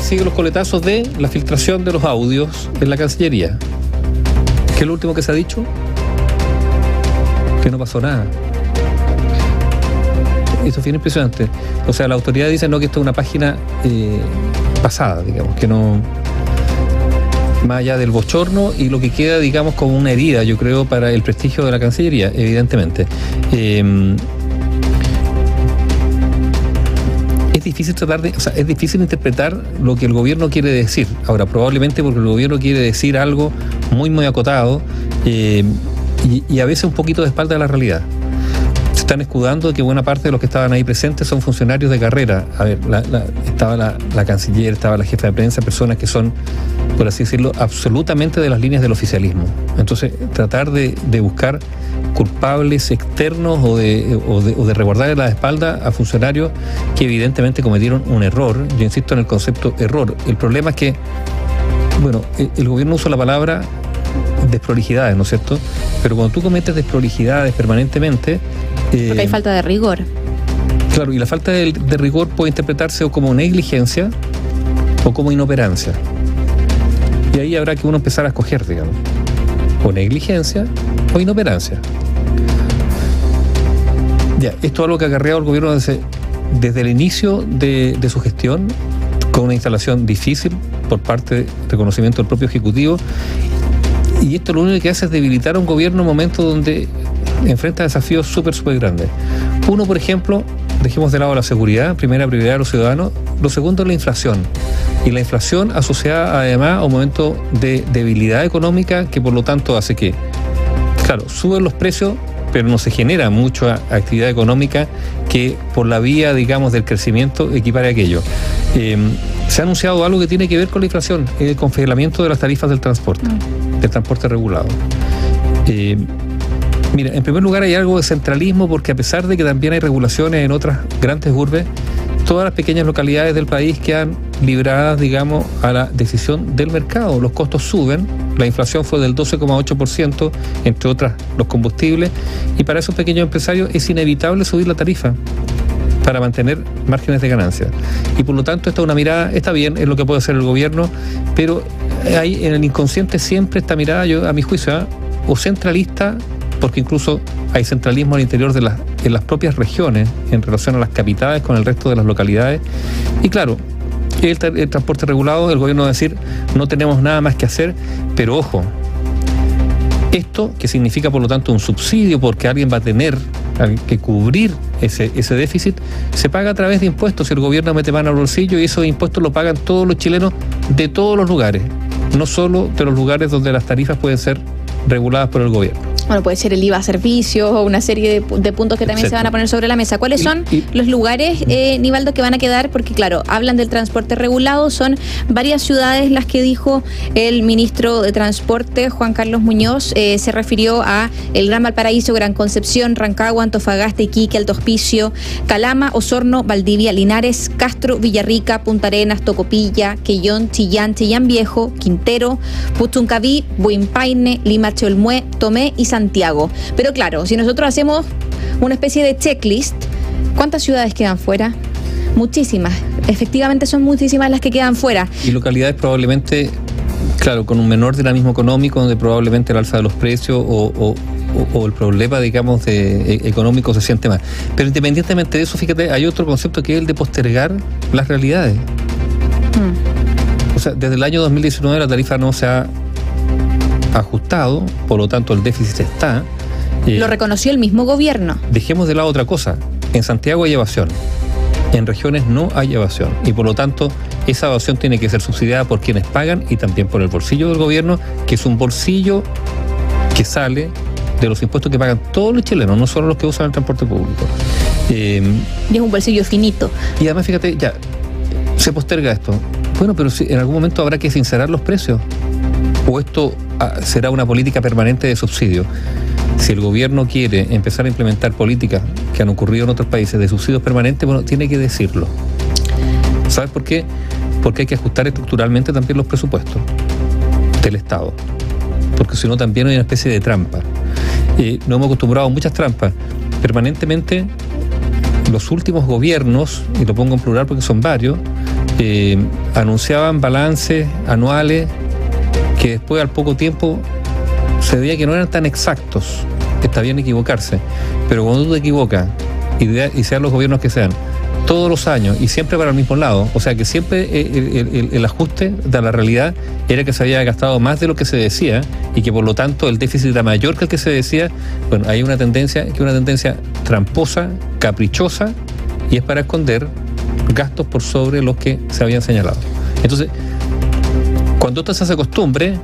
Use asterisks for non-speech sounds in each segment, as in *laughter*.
sigue los coletazos de la filtración de los audios en la Cancillería. ¿Qué es lo último que se ha dicho? Que no pasó nada. Esto es bien impresionante. O sea, la autoridad dice no que esto es una página eh, pasada, digamos, que no más allá del bochorno y lo que queda, digamos, como una herida, yo creo, para el prestigio de la Cancillería, evidentemente. Eh, difícil tratar de, o sea, es difícil interpretar lo que el gobierno quiere decir. Ahora, probablemente porque el gobierno quiere decir algo muy, muy acotado eh, y, y a veces un poquito de espalda a la realidad están escudando que buena parte de los que estaban ahí presentes son funcionarios de carrera. A ver, estaba la, canciller, estaba la jefa de prensa, personas que son, por así decirlo, absolutamente de las líneas del oficialismo. Entonces, tratar de, buscar culpables externos o de, o de, de la espalda a funcionarios que evidentemente cometieron un error. Yo insisto en el concepto error. El problema es que, bueno, el gobierno usa la palabra desprolijidades, ¿no es cierto? Pero cuando tú cometes desprolijidades permanentemente... Eh, Porque hay falta de rigor. Claro, y la falta de, rigor puede interpretarse o como negligencia o como inoperancia. Y ahí habrá que uno empezar a escoger, digamos, o negligencia o inoperancia. Ya, esto es algo que ha acarreado el gobierno desde, desde el inicio de, de su gestión, con una instalación difícil por parte de reconocimiento del propio Ejecutivo y esto lo único que hace es debilitar a un gobierno en un momento donde enfrenta desafíos súper, súper grandes. Uno, por ejemplo, dejemos de lado la seguridad, primera prioridad de los ciudadanos. Lo segundo es la inflación. Y la inflación asociada además a un momento de debilidad económica que por lo tanto hace que, claro, suben los precios, pero no se genera mucha actividad económica que por la vía, digamos, del crecimiento equipare aquello. Eh, se ha anunciado algo que tiene que ver con la inflación, el congelamiento de las tarifas del transporte, mm. del transporte regulado. Eh, mira, en primer lugar hay algo de centralismo porque a pesar de que también hay regulaciones en otras grandes urbes, todas las pequeñas localidades del país quedan libradas, digamos, a la decisión del mercado. Los costos suben, la inflación fue del 12,8%, entre otras los combustibles, y para esos pequeños empresarios es inevitable subir la tarifa para mantener márgenes de ganancia. Y por lo tanto, esta es una mirada, está bien, es lo que puede hacer el gobierno, pero hay en el inconsciente siempre esta mirada, yo a mi juicio, ¿ah? o centralista, porque incluso hay centralismo al interior de las, en las propias regiones en relación a las capitales con el resto de las localidades. Y claro, el, el transporte regulado, el gobierno va a decir, no tenemos nada más que hacer, pero ojo, esto, que significa por lo tanto un subsidio porque alguien va a tener que cubrir ese, ese déficit, se paga a través de impuestos. El gobierno mete mano al bolsillo y esos impuestos lo pagan todos los chilenos de todos los lugares, no solo de los lugares donde las tarifas pueden ser reguladas por el gobierno bueno, puede ser el IVA a servicios o una serie de, puntos que también se van a poner sobre la mesa. ¿Cuáles son los lugares, eh, Nivaldo, que van a quedar? Porque claro, hablan del transporte regulado, son varias ciudades las que dijo el ministro de Transporte, Juan Carlos Muñoz, eh, se refirió a el Gran Valparaíso, Gran Concepción, Rancagua, Antofagasta, Iquique, Alto Hospicio, Calama, Osorno, Valdivia, Linares, Castro, Villarrica, Punta Arenas, Tocopilla, Quellón, Chillán, Chillán Viejo, Quintero, Puchuncaví, Buimpaine, Lima, Cholmué, Tomé y Santiago. Pero claro, si nosotros hacemos una especie de checklist, ¿cuántas ciudades quedan fuera? Muchísimas. Efectivamente son muchísimas las que quedan fuera. Y localidades probablemente, claro, con un menor dinamismo económico, donde probablemente el alza de los precios o, el problema, digamos, de, e, económico se siente más. Pero independientemente de eso, fíjate, hay otro concepto que es el de postergar las realidades. Hmm. O sea, desde el año 2019 la tarifa no se ha ajustado, por lo tanto el déficit está. Eh, lo reconoció el mismo gobierno. Dejemos de lado otra cosa. En Santiago hay evasión. En regiones no hay evasión. Y por lo tanto, esa evasión tiene que ser subsidiada por quienes pagan y también por el bolsillo del gobierno, que es un bolsillo que sale de los impuestos que pagan todos los chilenos, no solo los que usan el transporte público. Em, y es un bolsillo finito. Y además, fíjate, ya, se posterga esto. Bueno, pero si en algún momento habrá que sincerar los precios. O esto será una política permanente de subsidio. Si el gobierno quiere empezar a implementar políticas que han ocurrido en otros países de subsidios permanentes, bueno, tiene que decirlo. ¿Sabes por qué? Porque hay que ajustar estructuralmente también los presupuestos del Estado. Porque si no, también hay una especie de trampa. Eh, nos hemos acostumbrado a muchas trampas. Permanentemente, los últimos gobiernos, y lo pongo en plural porque son varios, eh, anunciaban balances anuales que después al poco tiempo se veía que no eran tan exactos. Está bien equivocarse, pero cuando tú te equivocas, y, sean los gobiernos que sean, todos los años y siempre para el mismo lado. O sea que siempre eh, el, ajuste de la realidad era que se había gastado más de lo que se decía y que por lo tanto el déficit era mayor que el que se decía. Bueno, hay una tendencia que es una tendencia tramposa, caprichosa y es para esconder gastos por sobre los que se habían señalado. Entonces, cuando esto se hace costumbre,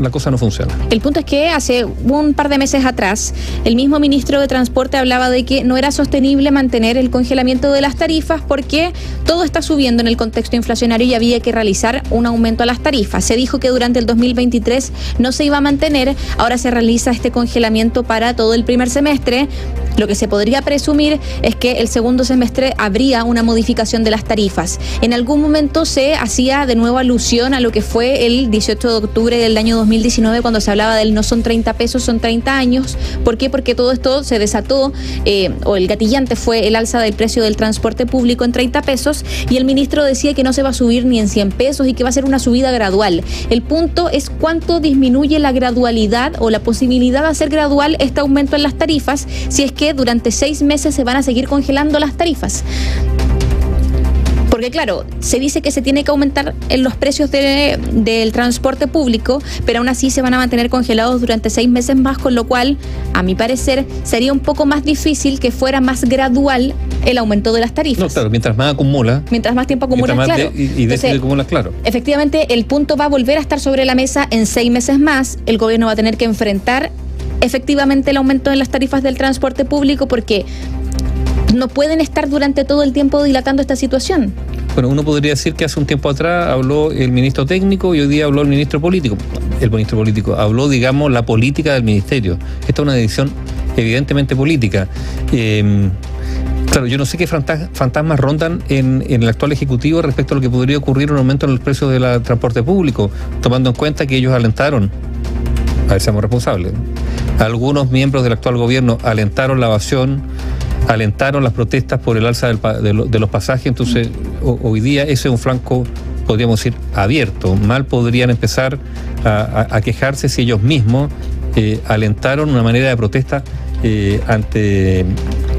la cosa no funciona. El punto es que hace un par de meses atrás, el mismo ministro de Transporte hablaba de que no era sostenible mantener el congelamiento de las tarifas porque todo está subiendo en el contexto inflacionario y había que realizar un aumento a las tarifas. Se dijo que durante el 2023 no se iba a mantener, ahora se realiza este congelamiento para todo el primer semestre. Lo que se podría presumir es que el segundo semestre habría una modificación de las tarifas. En algún momento se hacía de nuevo alusión a lo que fue el 18 de octubre del año 2019 cuando se hablaba del no son 30 pesos, son 30 años. ¿Por qué? Porque todo esto se desató, eh, o el gatillante fue el alza del precio del transporte público en 30 pesos y el ministro decía que no se va a subir ni en 100 pesos y que va a ser una subida gradual. El punto es cuánto disminuye la gradualidad o la posibilidad de hacer gradual este aumento en las tarifas si es que durante seis meses se van a seguir congelando las tarifas. Porque claro, se dice que se tiene que aumentar en los precios del transporte público, pero aún así se van a mantener congelados durante seis meses más, con lo cual, a mi parecer, sería un poco más difícil que fuera más gradual el aumento de las tarifas. No, claro, mientras más acumula. Mientras más tiempo acumula, claro. y, de acumula, claro. Efectivamente, el punto va a volver a estar sobre la mesa en seis meses más. El gobierno va a tener que enfrentar efectivamente el aumento de las tarifas del transporte público porque no pueden estar durante todo el tiempo dilatando esta situación. Bueno, uno podría decir que hace un tiempo atrás habló el ministro técnico y hoy día habló el ministro político. El ministro político habló, digamos, la política del ministerio. Esta es una decisión evidentemente política. Em, claro, yo no sé qué fantasmas rondan en, el actual Ejecutivo respecto a lo que podría ocurrir un aumento en los precios del transporte público, tomando en cuenta que ellos alentaron, a ver, responsables, algunos miembros del actual gobierno alentaron la evasión, alentaron las protestas por el alza de, los pasajes, entonces hoy día ese es un flanco, podríamos decir, abierto. Mal podrían empezar a, quejarse si ellos mismos eh, alentaron una manera de protesta eh, ante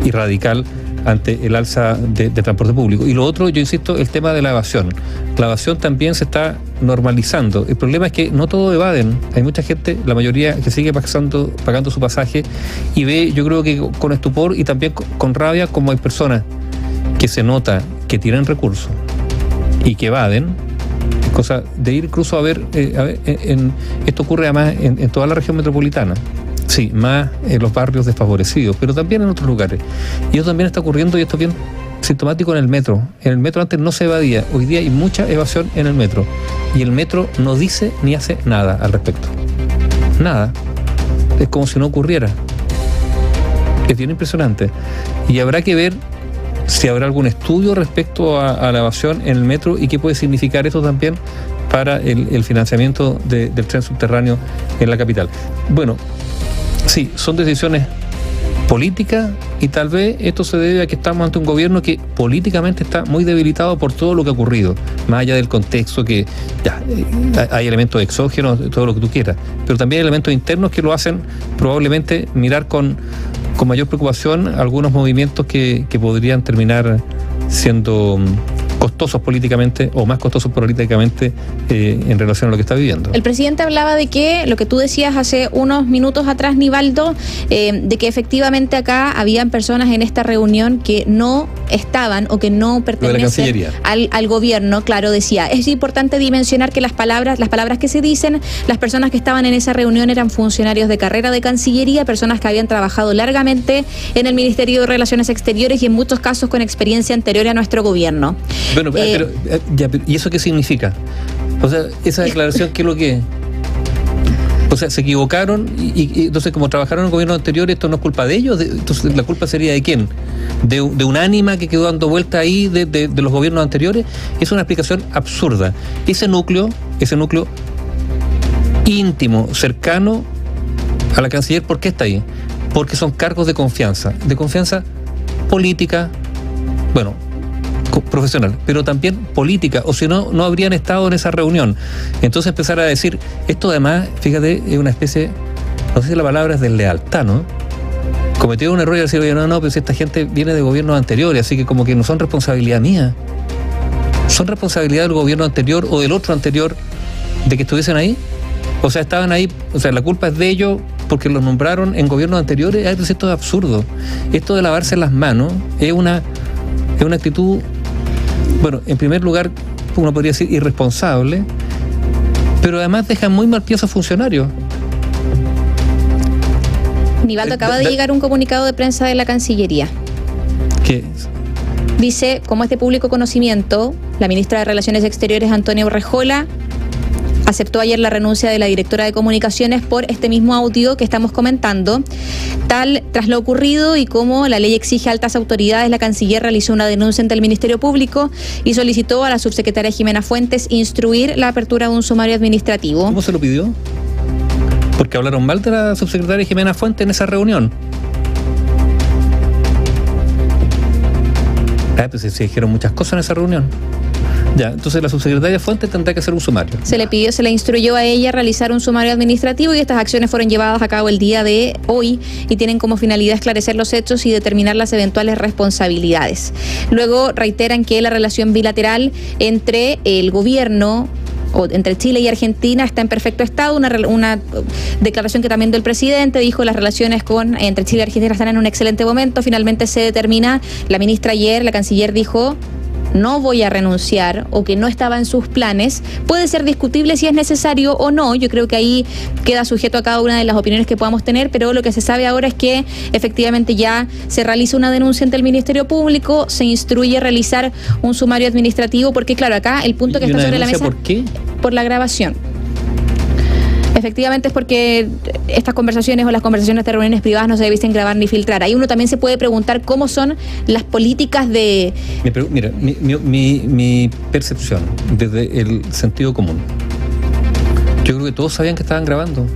y radical ante el alza de, transporte público. Y lo otro, yo insisto, el tema de la evasión. La evasión también se está normalizando. El problema es que no todos evaden. Hay mucha gente, la mayoría, que sigue pasando, pagando su pasaje y ve, yo creo que con estupor y también con rabia, como hay personas que se nota que tienen recursos y que evaden, cosa de ir incluso a ver, eh, en, esto ocurre además en toda la región metropolitana. Sí, más en los barrios desfavorecidos, pero también en otros lugares. Y eso también está ocurriendo y esto es bien sintomático en el metro. En el metro antes no se evadía, hoy día hay mucha evasión en el metro. Y el metro no dice ni hace nada al respecto. Nada. Es como si no ocurriera. Es bien impresionante. Y habrá que ver si habrá algún estudio respecto a, la evasión en el metro y qué puede significar esto también para el, financiamiento del tren subterráneo en la capital. Bueno, Sí, son decisiones políticas y tal vez esto se debe a que estamos ante un gobierno que políticamente está muy debilitado por todo lo que ha ocurrido, más allá del contexto que ya eh, hay elementos exógenos, todo lo que tú quieras, pero también hay elementos internos que lo hacen probablemente mirar con, con mayor preocupación algunos movimientos que, que podrían terminar siendo costosos políticamente o más costosos políticamente eh, en relación a lo que está viviendo. El presidente hablaba de que, lo que tú decías hace unos minutos atrás, Nivaldo, eh, de que efectivamente acá habían personas en esta reunión que no estaban o que no pertenecen al, al, gobierno. Claro, decía, es importante dimensionar que las palabras, las palabras que se dicen, las personas que estaban en esa reunión eran funcionarios de carrera de Cancillería, personas que habían trabajado largamente en el Ministerio de Relaciones Exteriores y en muchos casos con experiencia anterior a nuestro gobierno. Bueno, pero, eh, eh, ¿y eso qué significa? O sea, esa declaración, ¿qué es lo que es? O sea, se equivocaron y, entonces como trabajaron en el gobierno anterior, esto no es culpa de ellos, entonces la culpa sería de quién? De, un ánima que quedó dando vuelta ahí de, los gobiernos anteriores. Es una explicación absurda. Ese núcleo, ese núcleo íntimo, cercano a la canciller, ¿por qué está ahí? Porque son cargos de confianza, de confianza política, bueno, profesional, pero también política, o si no, no habrían estado en esa reunión. Entonces empezar a decir, esto además, fíjate, es una especie, no sé si la palabra es de lealtad, ¿no? Cometió un error y decir, oye, no, no, pero si esta gente viene de gobiernos anteriores, así que como que no son responsabilidad mía. Son responsabilidad del gobierno anterior o del otro anterior de que estuviesen ahí. O sea, estaban ahí, o sea, la culpa es de ellos porque los nombraron en gobiernos anteriores. Esto es absurdo. Esto de lavarse las manos es una, es una actitud, bueno, en primer lugar, uno podría decir irresponsable, pero además deja muy mal pie a funcionarios. Nivaldo, acaba de llegar un comunicado de prensa de la Cancillería. ¿Qué? Dice, como es de público conocimiento, la ministra de Relaciones Exteriores, Antonia Urrejola, aceptó ayer la renuncia de la directora de comunicaciones por este mismo audio que estamos comentando. Tal, tras lo ocurrido y como la ley exige altas autoridades, la canciller realizó una denuncia ante el Ministerio Público y solicitó a la subsecretaria Jimena Fuentes instruir la apertura de un sumario administrativo. ¿Cómo se lo pidió? Porque hablaron mal de la subsecretaria Jimena Fuentes en esa reunión. Ah, pues se dijeron muchas cosas en esa reunión. Ya, entonces la subsecretaria Fuentes tendrá que hacer un sumario. Se le pidió, se le instruyó a ella realizar un sumario administrativo y estas acciones fueron llevadas a cabo el día de hoy y tienen como finalidad esclarecer los hechos y determinar las eventuales responsabilidades. Luego reiteran que la relación bilateral entre el gobierno o entre Chile y Argentina está en perfecto estado. Una, una declaración que también del presidente dijo las relaciones con entre Chile y Argentina están en un excelente momento. Finalmente se determina, la ministra ayer, la canciller dijo no voy a renunciar o que no estaba en sus planes, puede ser discutible si es necesario o no. Yo creo que ahí queda sujeto a cada una de las opiniones que podamos tener, pero lo que se sabe ahora es que efectivamente ya se realiza una denuncia ante el Ministerio Público, se instruye a realizar un sumario administrativo, porque claro, acá el punto que está sobre la mesa... ¿Por qué? Por la grabación. Efectivamente es porque estas conversaciones o las conversaciones de reuniones privadas no se deben grabar ni filtrar. Ahí uno también se puede preguntar cómo son las políticas de... Mira, mi, percepción desde el sentido común. Yo creo que todos sabían que estaban grabando,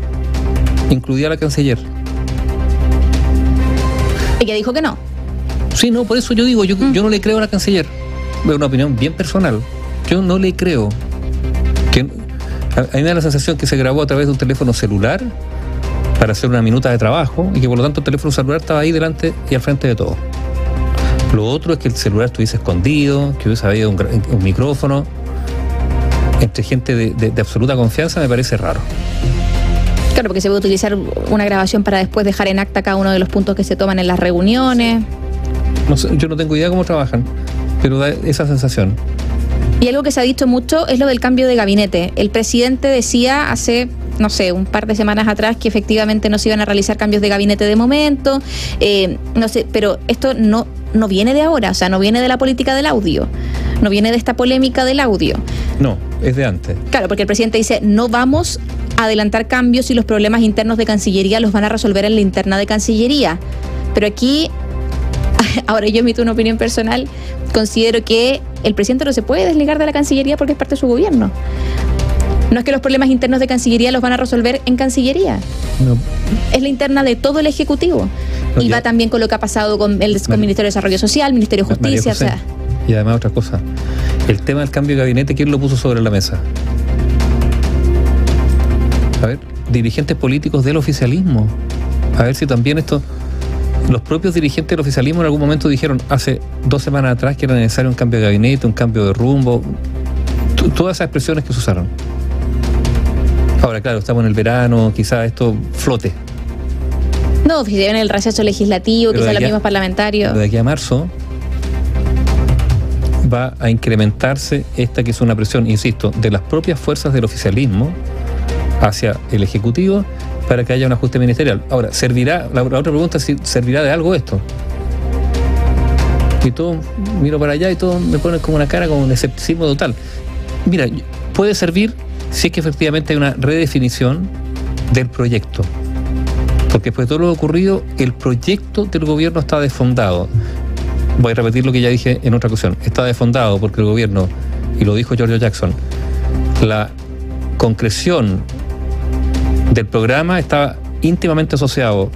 incluida la canciller. ¿Y que dijo que no? Sí, no, por eso yo digo, yo, mm. yo no le creo a la canciller. Es una opinión bien personal. Yo no le creo. A, mí me da la sensación que se grabó a través de un teléfono celular para hacer una minuta de trabajo y que por lo tanto el teléfono celular estaba ahí delante y al frente de todo. Lo otro es que el celular estuviese escondido, que hubiese habido un, micrófono. Entre gente de, absoluta confianza me parece raro. Claro, porque se puede utilizar una grabación para después dejar en acta cada uno de los puntos que se toman en las reuniones. yo no tengo idea cómo trabajan, pero da esa sensación. Y algo que se ha dicho mucho es lo del cambio de gabinete. El presidente decía hace no sé, un par de semanas atrás que efectivamente no se iban a realizar cambios de gabinete de momento, eh, no sé, pero esto no, no viene de ahora, o sea, no viene de la política del audio, no viene de esta polémica del audio. No, es de antes. Claro, porque el presidente dice, no vamos a adelantar cambios y los problemas internos de Cancillería los van a resolver en la interna de Cancillería. Pero aquí, *laughs* ahora yo emito una opinión personal, considero que el presidente no se puede desligar de la Cancillería porque es parte de su gobierno. No es que los problemas internos de Cancillería los van a resolver en Cancillería. No. Es la interna de todo el Ejecutivo. y va también con lo que ha pasado con el Ministerio de Desarrollo Social, Ministerio de Justicia. O sea. Y además otra cosa, el tema del cambio de gabinete, ¿quién lo puso sobre la mesa? A ver, dirigentes políticos del oficialismo. A ver si también esto los propios dirigentes del oficialismo en algún momento dijeron hace dos semanas atrás que era necesario un cambio de gabinete, un cambio de rumbo, todas esas expresiones que se usaron. Ahora, claro, estamos en el verano, quizás esto flote. No, si en el receso legislativo, quizás los mismos parlamentarios. De aquí a marzo va a incrementarse esta que es una presión, insisto, de las propias fuerzas del oficialismo hacia el Ejecutivo para que haya un ajuste ministerial. Ahora, ¿servirá? La, otra pregunta es si servirá de algo esto. Y todo, miro para allá y todo me pone como una cara, como un escepticismo total. Mira, puede servir si es que efectivamente hay una redefinición del proyecto. Porque después de todo lo ocurrido, el proyecto del gobierno está desfondado. Voy a repetir lo que ya dije en otra ocasión. Está desfondado porque el gobierno, y lo dijo George Jackson, la concreción del programa está íntimamente asociado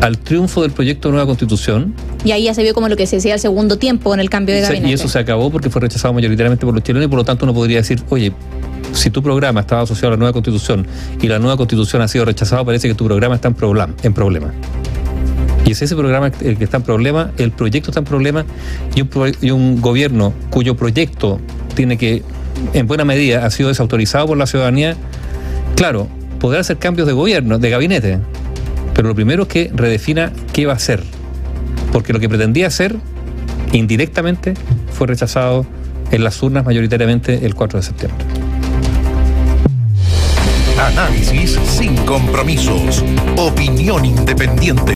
al triunfo del proyecto de nueva constitución Y ahí ya se vio como lo que se decía el segundo tiempo en el cambio de gabinete. y eso se acabó porque fue rechazado mayoritariamente por los chilenos y por lo tanto uno podría decir, oye, si tu programa estaba asociado a la nueva constitución y la nueva constitución ha sido rechazada, parece que tu programa está en, problema. En problema. Y es ese programa el que está en problema, el proyecto está en problema y un, y un gobierno cuyo proyecto tiene que, en buena medida, ha sido desautorizado por la ciudadanía, claro, podrá hacer cambios de gobierno, de gabinete, pero lo primero es que redefina qué va a hacer. Porque lo que pretendía hacer, indirectamente, fue rechazado en las urnas mayoritariamente el 4 de septiembre. Análisis sin compromisos. Opinión independiente.